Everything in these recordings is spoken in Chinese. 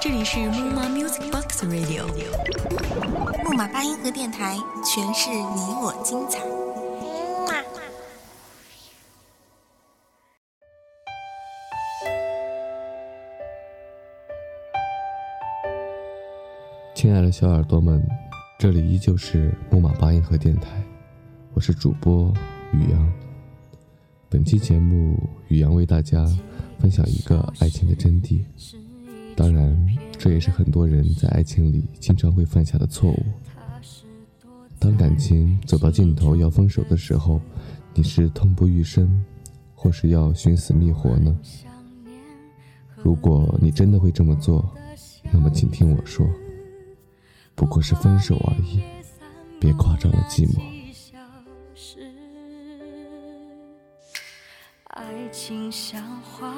这里是木马 Music Box Radio，木马八音盒电台，诠释你我精彩。亲爱的小耳朵们，这里依旧是木马八音盒电台，我是主播宇阳。本期节目，宇阳为大家分享一个爱情的真谛。当然，这也是很多人在爱情里经常会犯下的错误。当感情走到尽头要分手的时候，你是痛不欲生，或是要寻死觅活呢？如果你真的会这么做，那么请听我说。不过是分手而已，别夸张了寂寞。情像花，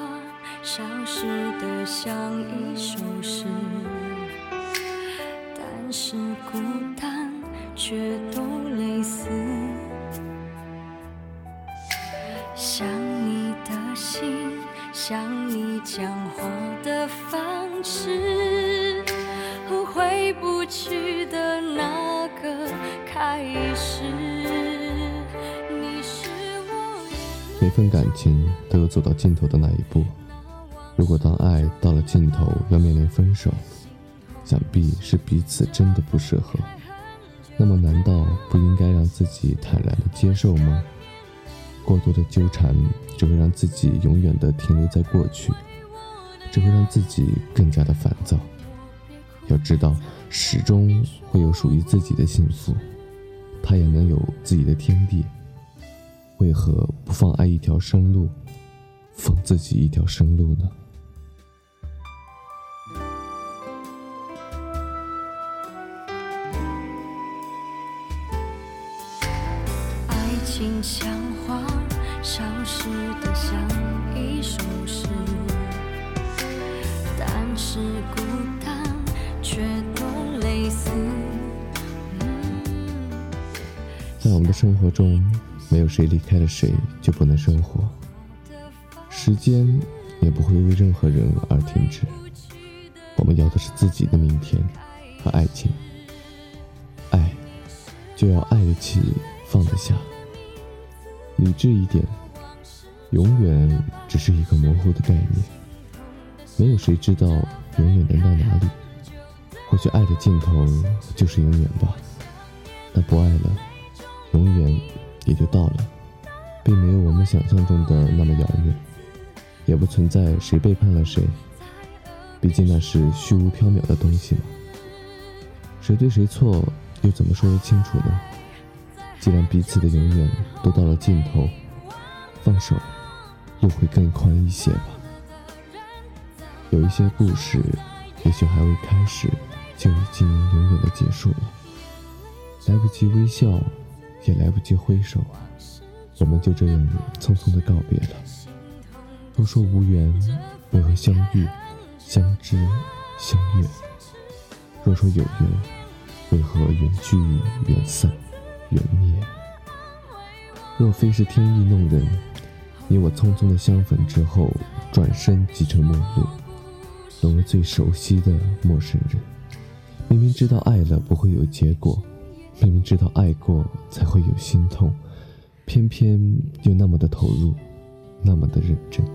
消失的像一首诗，但是孤单却都类似。想你的心，想你讲话的方式。和回不去的那个开始。每份感情都有走到尽头的那一步。如果当爱到了尽头要面临分手，想必是彼此真的不适合。那么难道不应该让自己坦然的接受吗？过多的纠缠只会让自己永远的停留在过去，只会让自己更加的烦躁。要知道，始终会有属于自己的幸福，他也能有自己的天地。为何不放爱一条生路，放自己一条生路呢？爱情像花，消失的像一首诗，但是孤单。却都类似。在我们的生活中，没有谁离开了谁就不能生活，时间也不会为任何人而停止。我们要的是自己的明天和爱情，爱就要爱得起，放得下，理智一点。永远只是一个模糊的概念，没有谁知道永远能到哪里。或许爱的尽头就是永远吧，那不爱了，永远也就到了，并没有我们想象中的那么遥远，也不存在谁背叛了谁，毕竟那是虚无缥缈的东西嘛。谁对谁错又怎么说得清楚呢？既然彼此的永远都到了尽头，放手，路会更宽一些吧。有一些故事，也许还未开始。就已经永远的结束了，来不及微笑，也来不及挥手啊，我们就这样匆匆的告别了。都说无缘，为何相遇、相知、相悦？若说有缘，为何缘聚、缘散、缘灭？若非是天意弄人，你我匆匆的相逢之后，转身即成陌路，成了最熟悉的陌生人。明明知道爱了不会有结果，明明知道爱过才会有心痛，偏偏又那么的投入，那么的认真。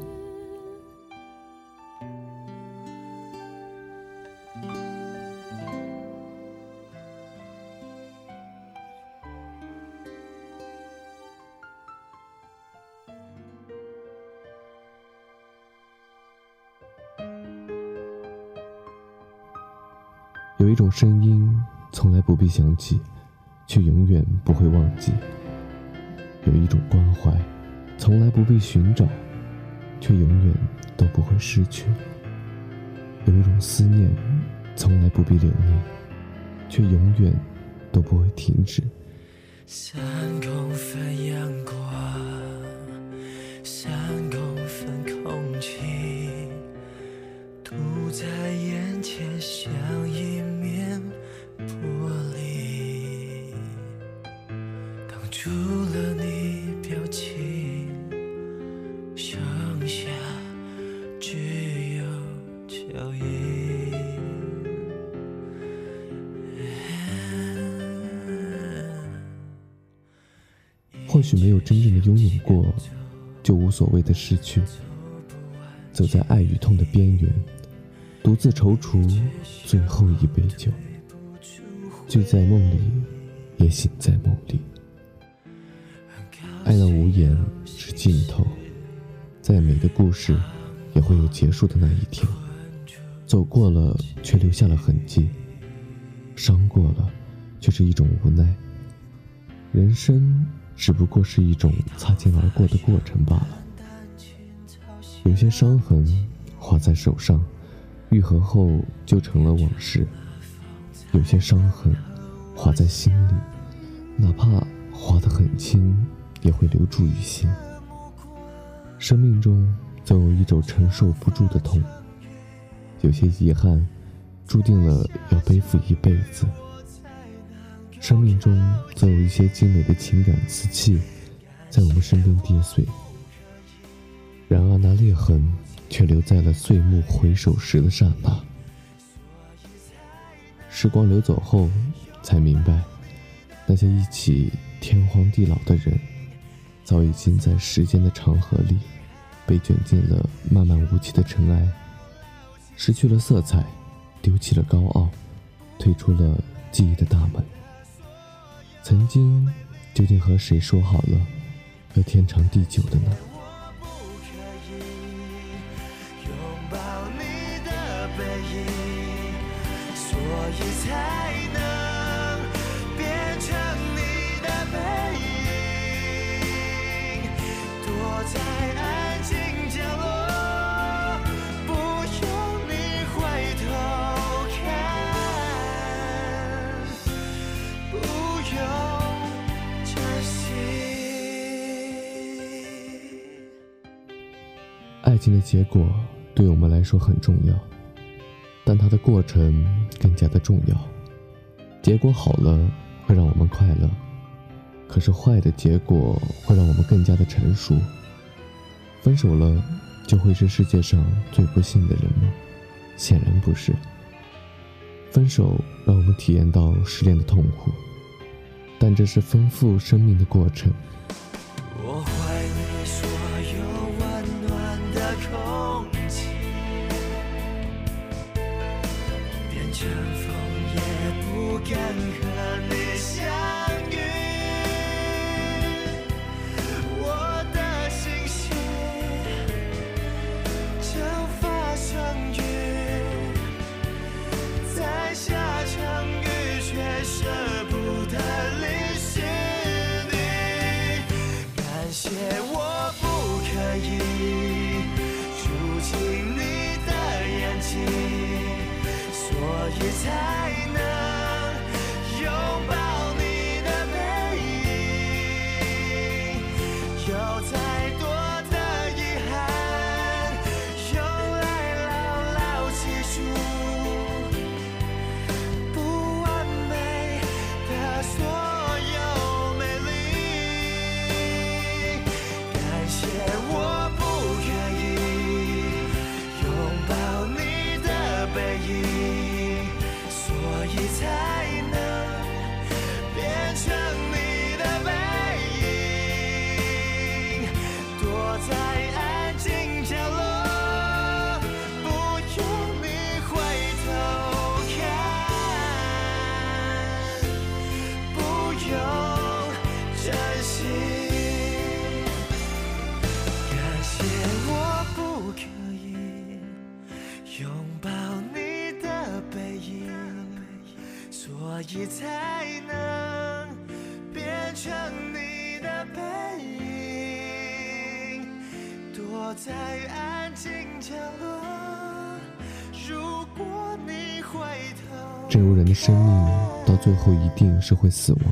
有一种声音，从来不必想起，却永远不会忘记；有一种关怀，从来不必寻找，却永远都不会失去；有一种思念，从来不必留念，却永远都不会停止。三公分阳光，三公分空气，堵在眼前，像一。许没有真正的拥有过，就无所谓的失去。走在爱与痛的边缘，独自踌躇最后一杯酒，醉在梦里，也醒在梦里。爱到无言是尽头，再美的故事，也会有结束的那一天。走过了，却留下了痕迹；伤过了，却是一种无奈。人生只不过是一种擦肩而过的过程罢了。有些伤痕划在手上，愈合后就成了往事；有些伤痕划在心里，哪怕划得很轻。也会留住于心。生命中总有一种承受不住的痛，有些遗憾注定了要背负一辈子。生命中总有一些精美的情感瓷器，在我们身边跌碎。然而那裂痕却留在了碎木回首时的刹那。时光流走后，才明白，那些一起天荒地老的人。早已经在时间的长河里，被卷进了漫漫无期的尘埃，失去了色彩，丢弃了高傲，退出了记忆的大门。曾经，究竟和谁说好了，要天长地久的呢？所以才能变成。在爱爱情的结果对我们来说很重要，但它的过程更加的重要。结果好了，会让我们快乐；可是坏的结果会让我们更加的成熟。分手了，就会是世界上最不幸的人吗？显然不是。分手让我们体验到失恋的痛苦，但这是丰富生命的过程。变成风也不敢和你我也猜躲在安静角落。如果你回头，正如人的生命到最后一定是会死亡，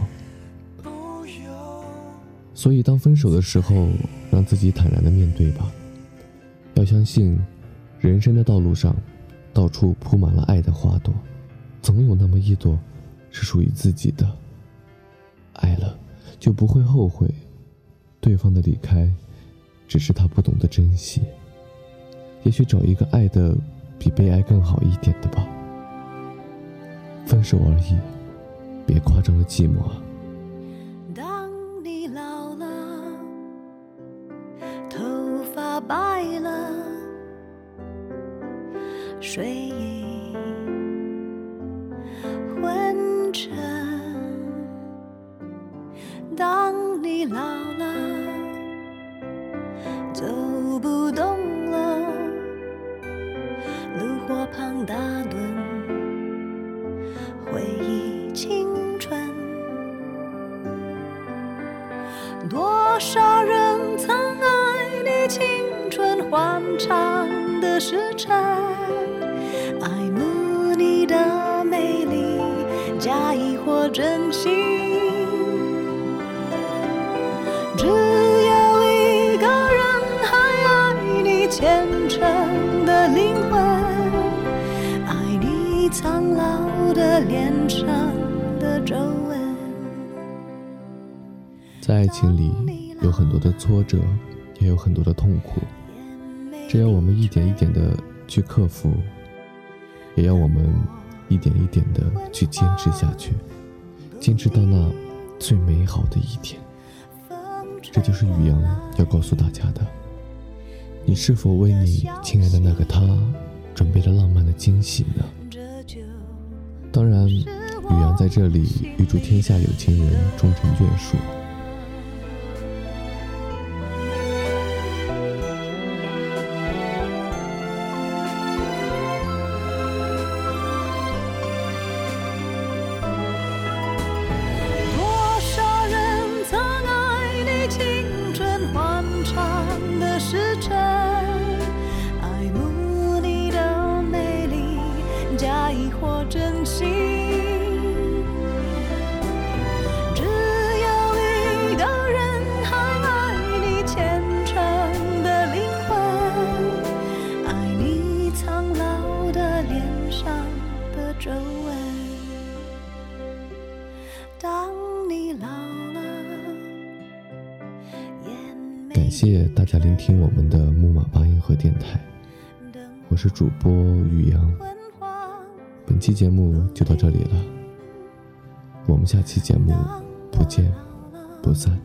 所以当分手的时候，让自己坦然的面对吧。要相信，人生的道路上，到处铺满了爱的花朵。总有那么一朵，是属于自己的。爱了，就不会后悔。对方的离开，只是他不懂得珍惜，也许找一个爱的比被爱更好一点的吧。分手而已，别夸张了寂寞啊。当你老了，头发白了，睡意昏沉。当你老。春欢畅的时辰，爱慕你的美丽，假意或真心。只有一个人还爱你虔诚的灵魂，爱你苍老的脸上的皱纹。在爱情里有很多的挫折，也有很多的痛苦，这要我们一点一点的去克服，也要我们一点一点的去坚持下去，坚持到那最美好的一天。这就是宇阳要告诉大家的。你是否为你亲爱的那个他准备了浪漫的惊喜呢？当然，宇阳在这里预祝天下有情人终成眷属。感谢大家聆听我们的木马八音盒电台，我是主播宇阳。本期节目就到这里了，我们下期节目不见不散。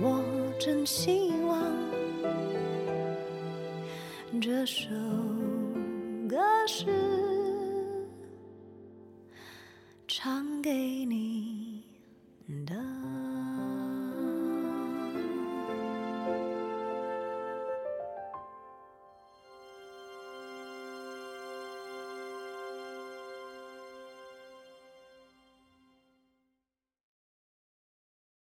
我真希望这首歌是唱给你。